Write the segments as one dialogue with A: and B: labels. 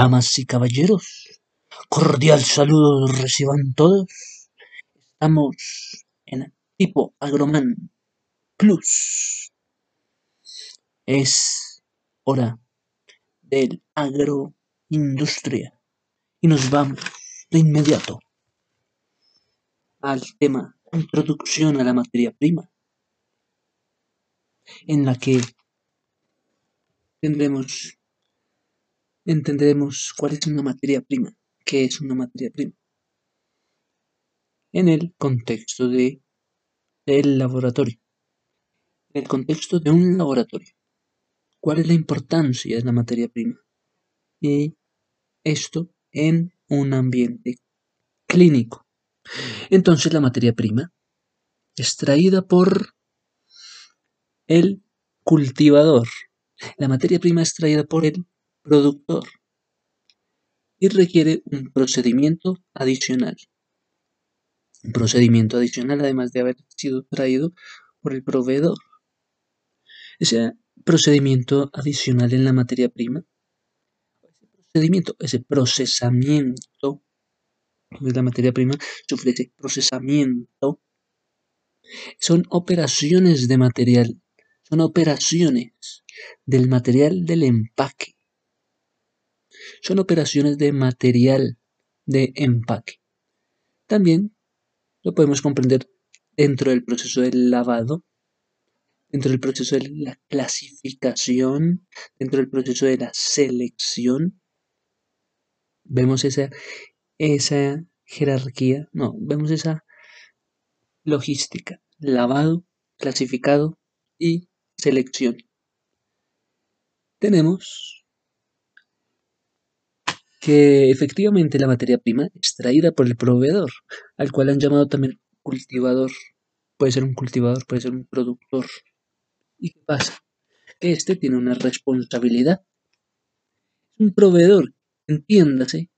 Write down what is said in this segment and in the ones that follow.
A: Damas y caballeros, cordial saludo reciban todos. Estamos en tipo Agroman Plus. Es hora del agroindustria. Y nos vamos de inmediato al tema introducción a la materia prima, en la que tendremos entenderemos cuál es una materia prima, qué es una materia prima, en el contexto de, del laboratorio, en el contexto de un laboratorio. ¿Cuál es la importancia de la materia prima? Y esto en un ambiente clínico. Entonces la materia prima, extraída por el cultivador, la materia prima extraída por el productor y requiere un procedimiento adicional. Un procedimiento adicional además de haber sido traído por el proveedor. Ese procedimiento adicional en la materia prima, ese procedimiento, ese procesamiento de la materia prima, sufre ese procesamiento, son operaciones de material, son operaciones del material del empaque son operaciones de material de empaque. También lo podemos comprender dentro del proceso del lavado, dentro del proceso de la clasificación, dentro del proceso de la selección. Vemos esa, esa jerarquía, no, vemos esa logística, lavado, clasificado y selección. Tenemos que efectivamente la materia prima extraída por el proveedor, al cual han llamado también cultivador, puede ser un cultivador, puede ser un productor. ¿Y qué pasa? Que este tiene una responsabilidad. Un proveedor, entiéndase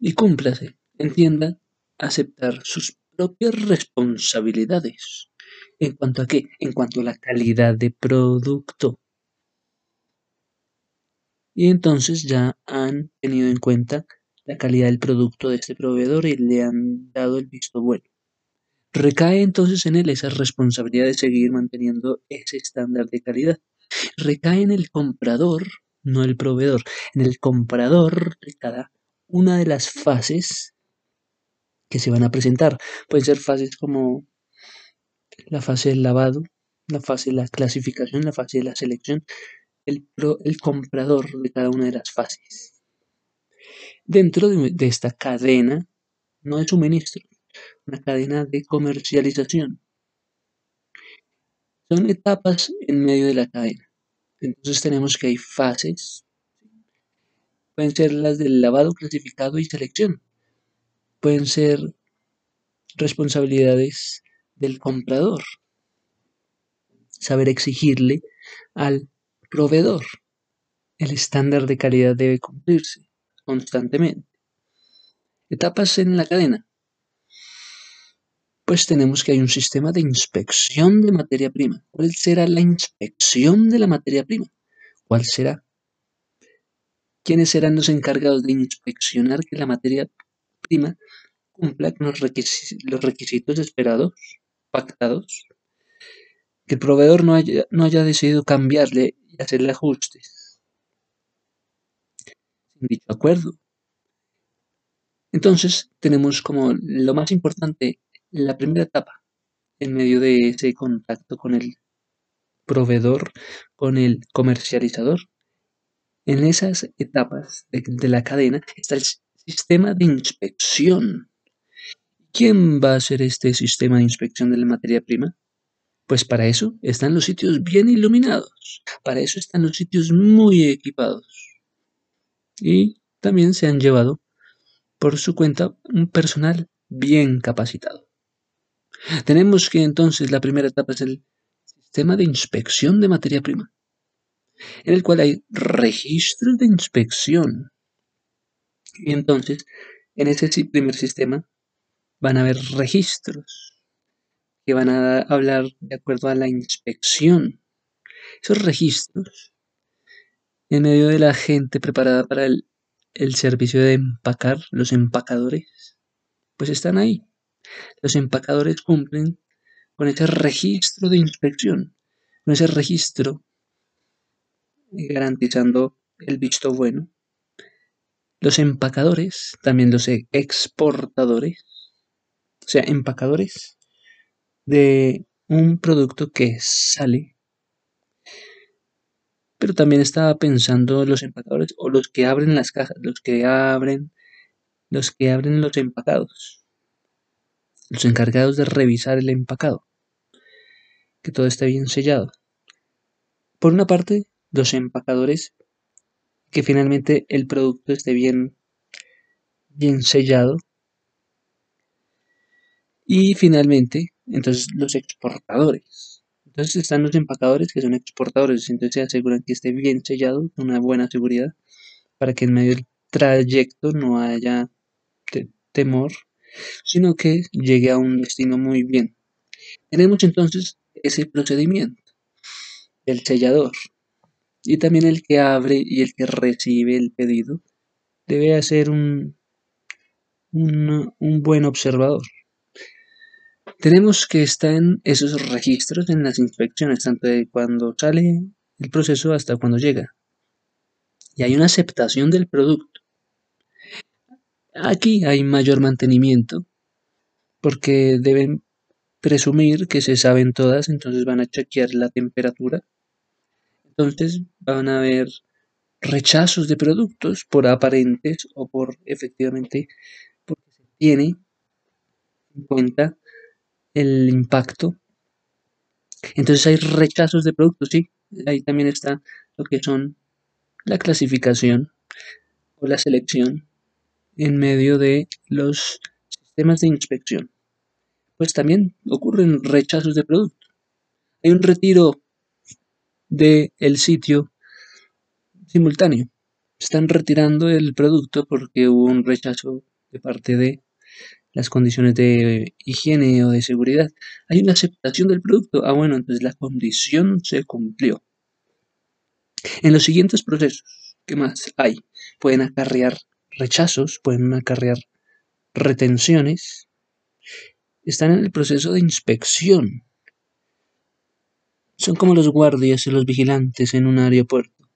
A: y cúmplase, entienda aceptar sus propias responsabilidades. ¿En cuanto a qué? En cuanto a la calidad de producto y entonces ya han tenido en cuenta la calidad del producto de este proveedor y le han dado el visto bueno. Recae entonces en él esa responsabilidad de seguir manteniendo ese estándar de calidad. Recae en el comprador, no el proveedor, en el comprador de cada una de las fases que se van a presentar. Pueden ser fases como la fase del lavado, la fase de la clasificación, la fase de la selección, el, comprador de cada una de las fases. Dentro de, esta cadena, no de suministro, una cadena de comercialización. Son etapas en medio de la cadena. Entonces tenemos que hay fases. Pueden ser las del lavado, clasificado y selección. Pueden ser responsabilidades del comprador. Saber exigirle al proveedor. El estándar de calidad debe cumplirse constantemente. Etapas en la cadena. Pues tenemos que hay un sistema de inspección de materia prima. ¿Cuál será la inspección de la materia prima? ¿Cuál será? ¿Quiénes serán los encargados de inspeccionar que la materia prima cumpla con los, requisitos esperados, pactados? Que el proveedor no haya, no haya decidido cambiarle hacerle ajustes sin dicho acuerdo. Entonces tenemos como lo más importante la primera etapa en medio de ese contacto con el proveedor, con el comercializador. En esas etapas de, de la cadena está el sistema de inspección. ¿Quién va a hacer este sistema de inspección de la materia prima? Pues para eso están los sitios bien iluminados, para eso están los sitios muy equipados. Y también se han llevado por su cuenta un personal bien capacitado. Tenemos que entonces la primera etapa es el sistema de inspección de materia prima, en el cual hay registros de inspección. Y entonces, en ese primer sistema van a haber registros van a hablar de acuerdo a la inspección. Esos registros, en medio de la gente preparada para el el servicio de empacar, los empacadores, pues están ahí. Los empacadores cumplen con ese registro de inspección, con ese registro garantizando el visto bueno. Los empacadores, también los exportadores, o sea, empacadores de un producto que sale. Pero también estaba pensando los empacadores o los que abren las cajas, los que abren, los que abren los empacados, los encargados de revisar el empacado, que todo esté bien sellado. Por una parte, los empacadores, que finalmente el producto esté bien, bien sellado. Y finalmente, entonces los exportadores. Entonces están los empacadores que son exportadores, entonces se aseguran que esté bien sellado, una buena seguridad, para que en medio del trayecto no haya temor, sino que llegue a un destino muy bien. Tenemos entonces ese procedimiento el sellador y también el que abre y el que recibe el pedido debe ser un, un, un buen observador. Tenemos que estar en esos registros en las inspecciones, tanto de cuando sale el proceso hasta cuando llega. Y hay una aceptación del producto. Aquí hay mayor mantenimiento, porque deben presumir que se saben todas, entonces van a chequear la temperatura. Entonces van a haber rechazos de productos por aparentes o por efectivamente porque se tiene en cuenta el impacto. Entonces hay rechazos de productos, sí. Ahí también está lo que son la clasificación o la selección en medio de los sistemas de inspección. Pues también ocurren rechazos de producto. Hay un retiro del el sitio simultáneo. Están retirando el producto porque hubo un rechazo de parte de las condiciones de higiene o de seguridad. Hay una aceptación del producto. Ah, bueno, entonces la condición se cumplió. En los siguientes procesos, ¿qué más hay? Pueden acarrear rechazos, pueden acarrear retenciones. Están en el proceso de inspección. Son como los guardias y los vigilantes en un aeropuerto.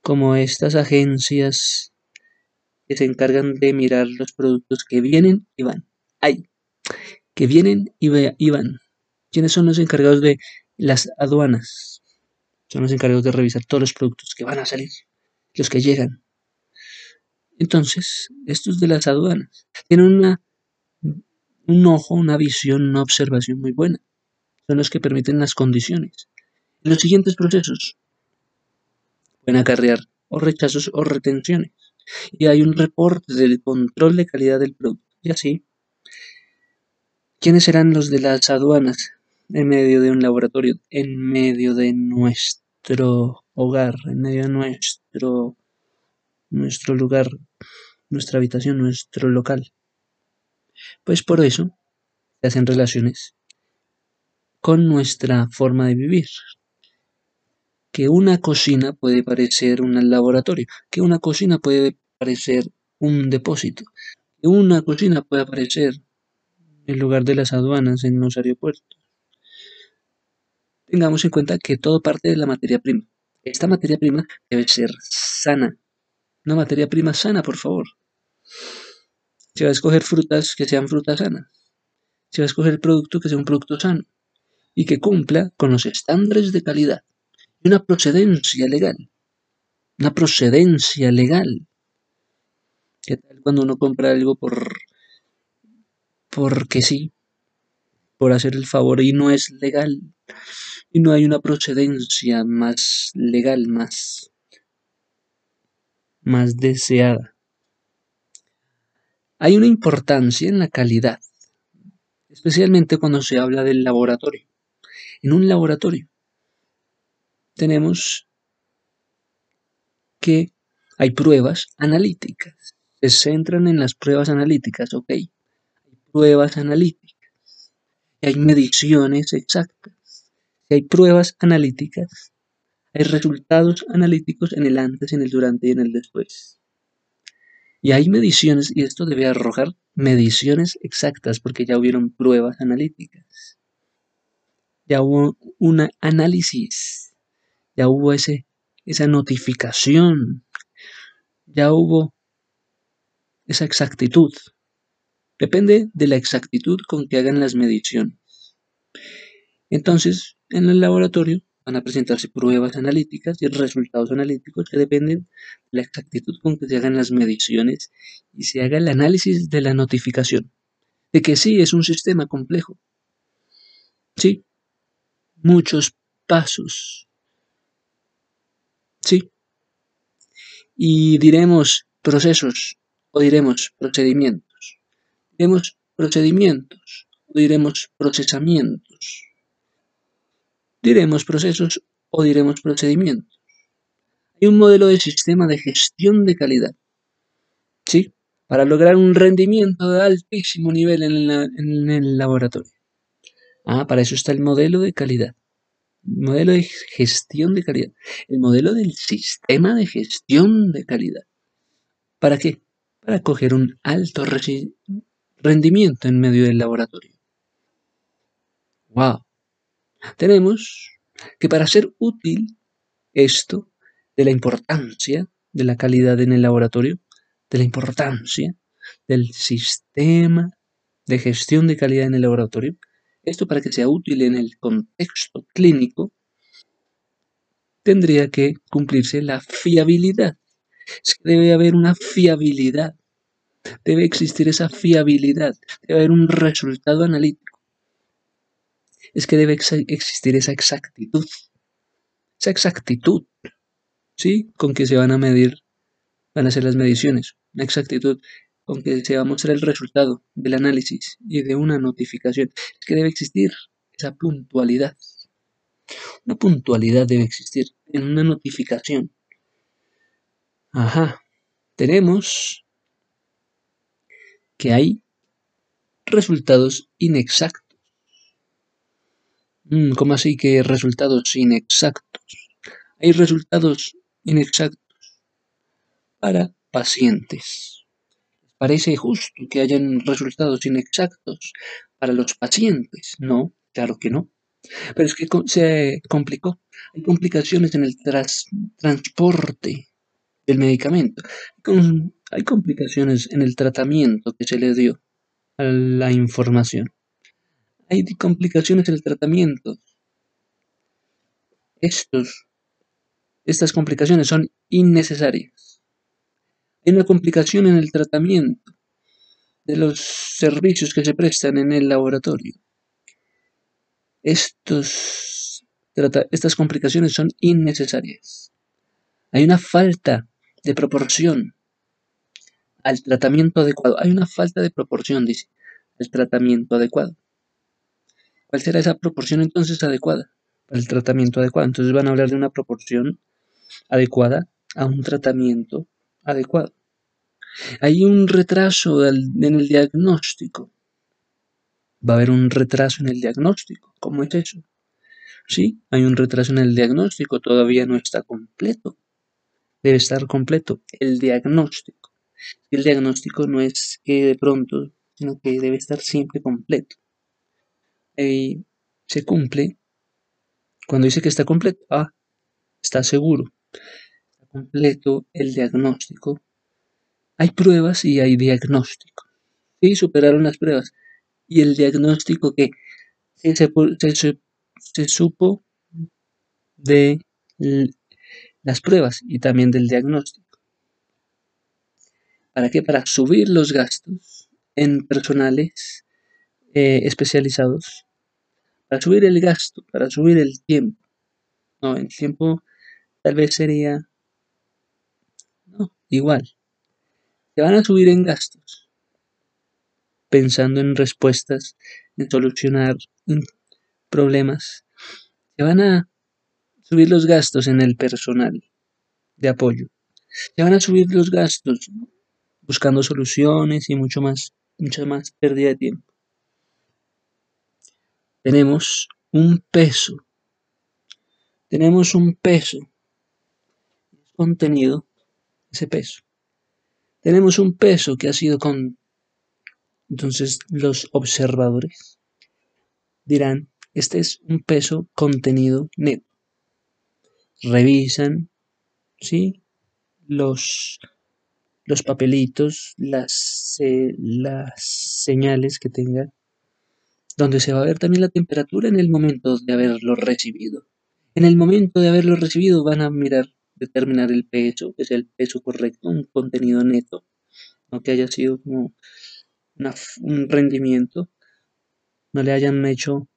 A: Como estas agencias que se encargan de mirar los productos que vienen y van. Hay que vienen y, van. ¿Quiénes son los encargados de las aduanas? Son los encargados de revisar todos los productos que van a salir, los que llegan. Entonces, estos de las aduanas tienen una, un ojo, una visión, una observación muy buena. Son los que permiten las condiciones. Los siguientes procesos pueden acarrear o rechazos o retenciones y hay un reporte del control de calidad del producto. Y así, ¿quiénes serán los de las aduanas en medio de un laboratorio, en medio de nuestro hogar, en medio de nuestro, nuestro lugar, nuestra habitación, nuestro local? Pues por eso se hacen relaciones con nuestra forma de vivir, que una cocina puede parecer un laboratorio, que una cocina puede parecer un depósito, que una cocina puede parecer el lugar de las aduanas en los aeropuertos. Tengamos en cuenta que todo parte de la materia prima. Esta materia prima debe ser sana. Una materia prima sana, por favor. Se va a escoger frutas que sean frutas sanas. Se va a escoger producto que sea un producto sano y que cumpla con los estándares de calidad una procedencia legal. Una procedencia legal. ¿Qué tal cuando uno compra algo por porque sí? Por hacer el favor y no es legal. Y no hay una procedencia más legal, más, más deseada. Hay una importancia en la calidad, especialmente cuando se habla del laboratorio. En un laboratorio tenemos que hay pruebas analíticas. Se centran en las pruebas analíticas, ok. Hay pruebas analíticas. hay mediciones exactas. Si hay pruebas analíticas, Hay resultados analíticos en el antes, en el durante y en el después. Y hay mediciones, y esto debe arrojar mediciones exactas porque ya hubieron pruebas analíticas. Ya hubo un análisis, ya hubo esa notificación, ya hubo esa exactitud. Depende de la exactitud con que hagan las mediciones. Entonces, en el laboratorio van a presentarse pruebas analíticas y resultados analíticos que dependen de la exactitud con que se hagan las mediciones y se haga el análisis de la notificación. De que sí, es un sistema complejo. Sí, muchos pasos. Sí. Y diremos procesos o diremos procedimientos. Diremos procedimientos o diremos procesamientos. Diremos procesos o diremos procedimientos. Hay un modelo de sistema de gestión de calidad. ¿Sí? Para lograr un rendimiento de altísimo nivel en, el laboratorio. Ah, para eso está el modelo de calidad. El modelo de gestión de calidad. El modelo del sistema de gestión de calidad. ¿Para qué? Para coger un alto rendimiento en medio del laboratorio. ¡Wow! tenemos que para ser útil esto de la importancia de la calidad en el laboratorio, de la importancia del sistema de gestión de calidad en el laboratorio, esto para que sea útil en el contexto clínico, tendría que cumplirse la fiabilidad. debe haber una fiabilidad, debe existir esa fiabilidad, debe haber un resultado analítico es que debe existir esa exactitud. Esa exactitud, ¿sí? Con que se van a medir, van a hacer las mediciones. Una exactitud con que se va a mostrar el resultado del análisis y de una notificación. Es que debe existir esa puntualidad. Una puntualidad debe existir en una notificación. Ajá. Tenemos que hay resultados inexactos Mm, ¿Cómo así que resultados inexactos? Hay resultados inexactos para pacientes. ¿Parece justo que hayan resultados inexactos para los pacientes? No, claro que no. Pero es que se complicó. Hay complicaciones en el transporte del medicamento. Hay complicaciones en el tratamiento que se le dio a la información hay complicaciones en el tratamiento. Estos, estas complicaciones son innecesarias. Hay una complicación en el tratamiento de los servicios que se prestan en el laboratorio. Estas complicaciones son innecesarias. Hay una falta de proporción al tratamiento adecuado. Hay una falta de proporción, dice, al tratamiento adecuado. ¿Cuál será esa proporción entonces adecuada para el tratamiento adecuado? Entonces van a hablar de una proporción adecuada a un tratamiento adecuado. Hay un retraso en el diagnóstico. Va a haber un retraso en el diagnóstico. ¿Cómo es eso? Sí, hay un retraso en el diagnóstico. Todavía no está completo. Debe estar completo el diagnóstico. El diagnóstico no es que de pronto, sino que debe estar siempre completo se cumple cuando dice que está completo. Ah, está seguro. Completo el diagnóstico. Hay pruebas y hay diagnóstico. Sí, superaron las pruebas. Y el diagnóstico que se, se supo de las pruebas y también del diagnóstico. ¿Para qué? Para subir los gastos en personales eh, especializados para subir el gasto, para subir el tiempo. No, el tiempo tal vez sería no, igual. Se van a subir en gastos, pensando en respuestas, en solucionar problemas. Se van a subir los gastos en el personal de apoyo. Se van a subir los gastos buscando soluciones y mucho más, mucha más pérdida de tiempo tenemos un peso tenemos un peso contenido, ese peso. Tenemos un peso que ha sido con... Entonces los observadores dirán, este es un peso contenido neto. Revisan, ¿sí? Los, los papelitos, las, las señales que tenga, donde se va a ver también la temperatura en el momento de haberlo recibido. En el momento de haberlo recibido van a mirar, determinar el peso, que es el peso correcto, un contenido neto, no que haya sido como un rendimiento, no le hayan hecho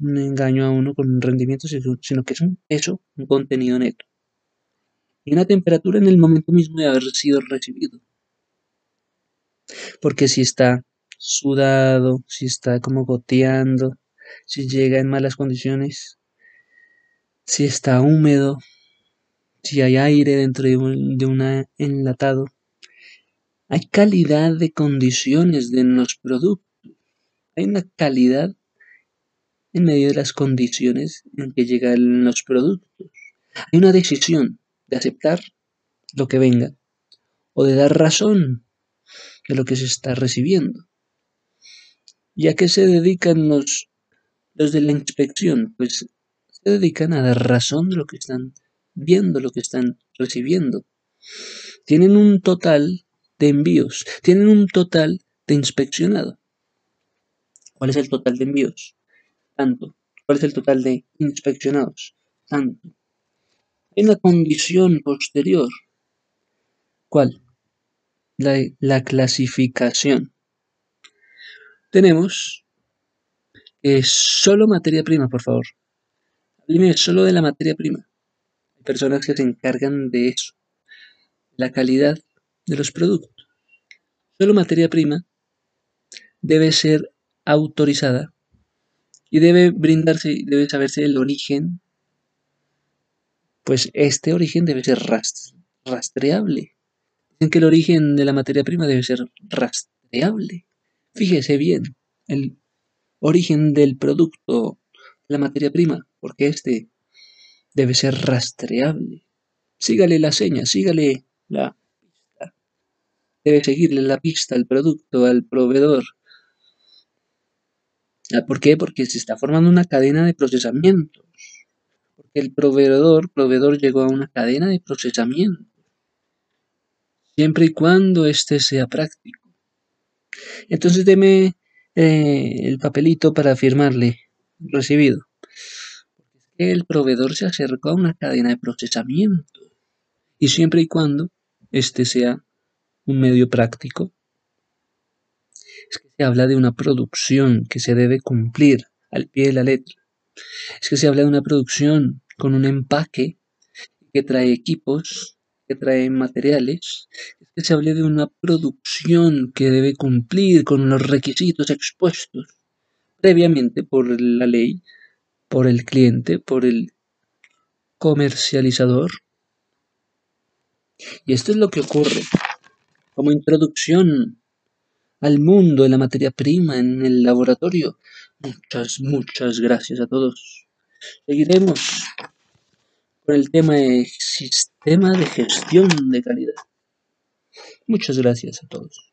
A: un engaño a uno con un rendimiento, sino que es un peso, un contenido neto. Y una temperatura en el momento mismo de haber sido recibido. Porque si está sudado, si está como goteando, si llega en malas condiciones, si está húmedo, si hay aire dentro de un de enlatado. Hay calidad de condiciones de los productos. Hay una calidad en medio de las condiciones en que llegan los productos. Hay una decisión de aceptar lo que venga o de dar razón de lo que se está recibiendo. ¿Y a qué se dedican los, los de la inspección? Pues se dedican a dar razón de lo que están viendo, lo que están recibiendo. Tienen un total de envíos, tienen un total de inspeccionado. ¿Cuál es el total de envíos? Tanto. ¿Cuál es el total de inspeccionados? Tanto. Hay una condición posterior. ¿Cuál? La, la clasificación. Tenemos solo materia prima, por favor. Dime solo de la materia prima. Personas que se encargan de eso. La calidad de los productos. Solo materia prima debe ser autorizada y debe brindarse, debe saberse el origen. Pues este origen debe ser rastreable. Dicen que el origen de la materia prima debe ser rastreable. Fíjese bien, el origen del producto, la materia prima, porque este debe ser rastreable. Sígale la seña, sígale la pista. Debe seguirle la pista al producto, al proveedor. Ah, ¿Por qué? Porque se está formando una cadena de procesamientos. Porque el proveedor, proveedor llegó a una cadena de procesamiento. Siempre y cuando éste sea práctico. Entonces deme eh, el papelito para firmarle recibido. El proveedor se acercó a una cadena de procesamiento y siempre y cuando este sea un medio práctico. Es que se habla de una producción que se debe cumplir al pie de la letra. Es que se habla de una producción con un empaque que trae equipos, que trae materiales, que se hable de una producción que debe cumplir con los requisitos expuestos previamente por la ley, por el cliente, por el comercializador. Y esto es lo que ocurre como introducción al mundo de la materia prima en el laboratorio. Muchas, muchas gracias a todos. Seguiremos con el tema de sistema de gestión de calidad. Muchas gracias a todos.